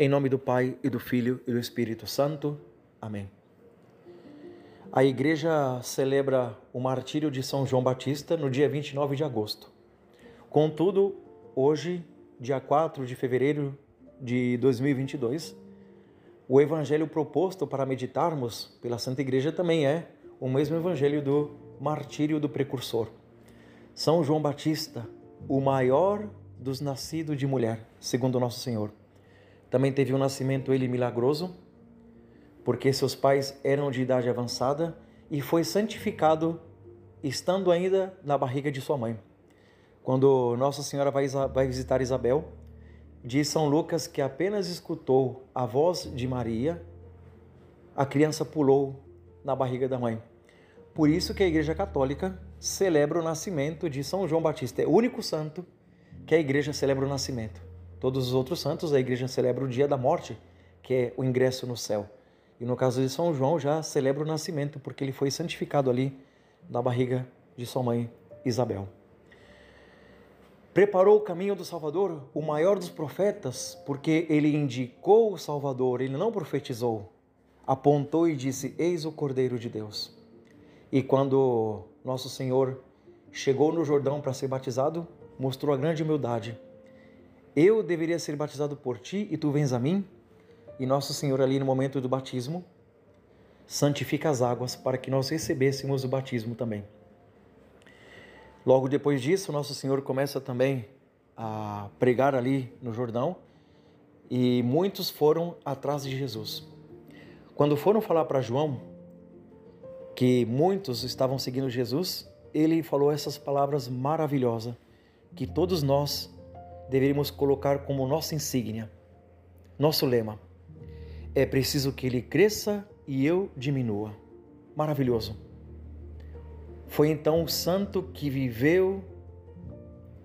Em nome do Pai e do Filho e do Espírito Santo. Amém. A igreja celebra o martírio de São João Batista no dia 29 de agosto. Contudo, hoje, dia 4 de fevereiro de 2022, o evangelho proposto para meditarmos pela Santa Igreja também é o mesmo evangelho do martírio do precursor. São João Batista, o maior dos nascidos de mulher, segundo nosso Senhor. Também teve um nascimento ele milagroso, porque seus pais eram de idade avançada e foi santificado estando ainda na barriga de sua mãe. Quando Nossa Senhora vai, vai visitar Isabel, diz São Lucas que apenas escutou a voz de Maria, a criança pulou na barriga da mãe. Por isso que a Igreja Católica celebra o nascimento de São João Batista. É o único santo que a Igreja celebra o nascimento. Todos os outros santos, a igreja celebra o dia da morte, que é o ingresso no céu. E no caso de São João, já celebra o nascimento, porque ele foi santificado ali na barriga de sua mãe Isabel. Preparou o caminho do Salvador, o maior dos profetas, porque ele indicou o Salvador, ele não profetizou. Apontou e disse: Eis o Cordeiro de Deus. E quando nosso Senhor chegou no Jordão para ser batizado, mostrou a grande humildade eu deveria ser batizado por ti e tu vens a mim? E Nosso Senhor, ali no momento do batismo, santifica as águas para que nós recebêssemos o batismo também. Logo depois disso, Nosso Senhor começa também a pregar ali no Jordão e muitos foram atrás de Jesus. Quando foram falar para João que muitos estavam seguindo Jesus, ele falou essas palavras maravilhosas que todos nós deveríamos colocar como nossa insígnia, nosso lema. É preciso que ele cresça e eu diminua. Maravilhoso. Foi então o santo que viveu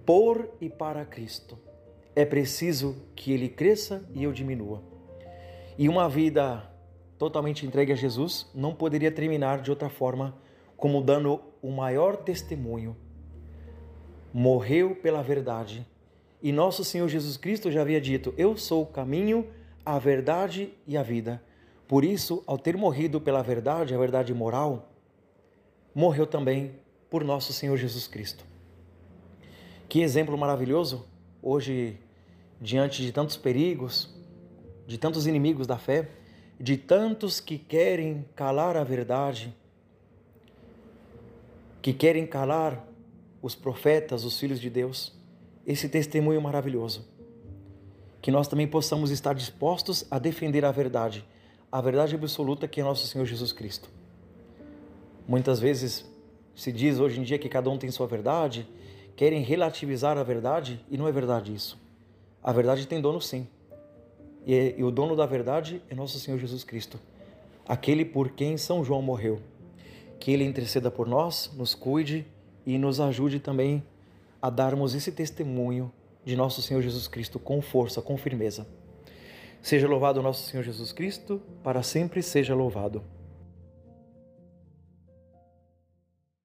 por e para Cristo. É preciso que ele cresça e eu diminua. E uma vida totalmente entregue a Jesus não poderia terminar de outra forma como dando o maior testemunho. Morreu pela verdade e nosso Senhor Jesus Cristo já havia dito: Eu sou o caminho, a verdade e a vida. Por isso, ao ter morrido pela verdade, a verdade moral, morreu também por nosso Senhor Jesus Cristo. Que exemplo maravilhoso hoje, diante de tantos perigos, de tantos inimigos da fé, de tantos que querem calar a verdade, que querem calar os profetas, os filhos de Deus esse testemunho maravilhoso. Que nós também possamos estar dispostos a defender a verdade, a verdade absoluta que é nosso Senhor Jesus Cristo. Muitas vezes se diz hoje em dia que cada um tem sua verdade, querem relativizar a verdade e não é verdade isso. A verdade tem dono sim. E, é, e o dono da verdade é nosso Senhor Jesus Cristo, aquele por quem São João morreu. Que ele interceda por nós, nos cuide e nos ajude também a darmos esse testemunho de nosso Senhor Jesus Cristo com força, com firmeza. Seja louvado nosso Senhor Jesus Cristo, para sempre seja louvado.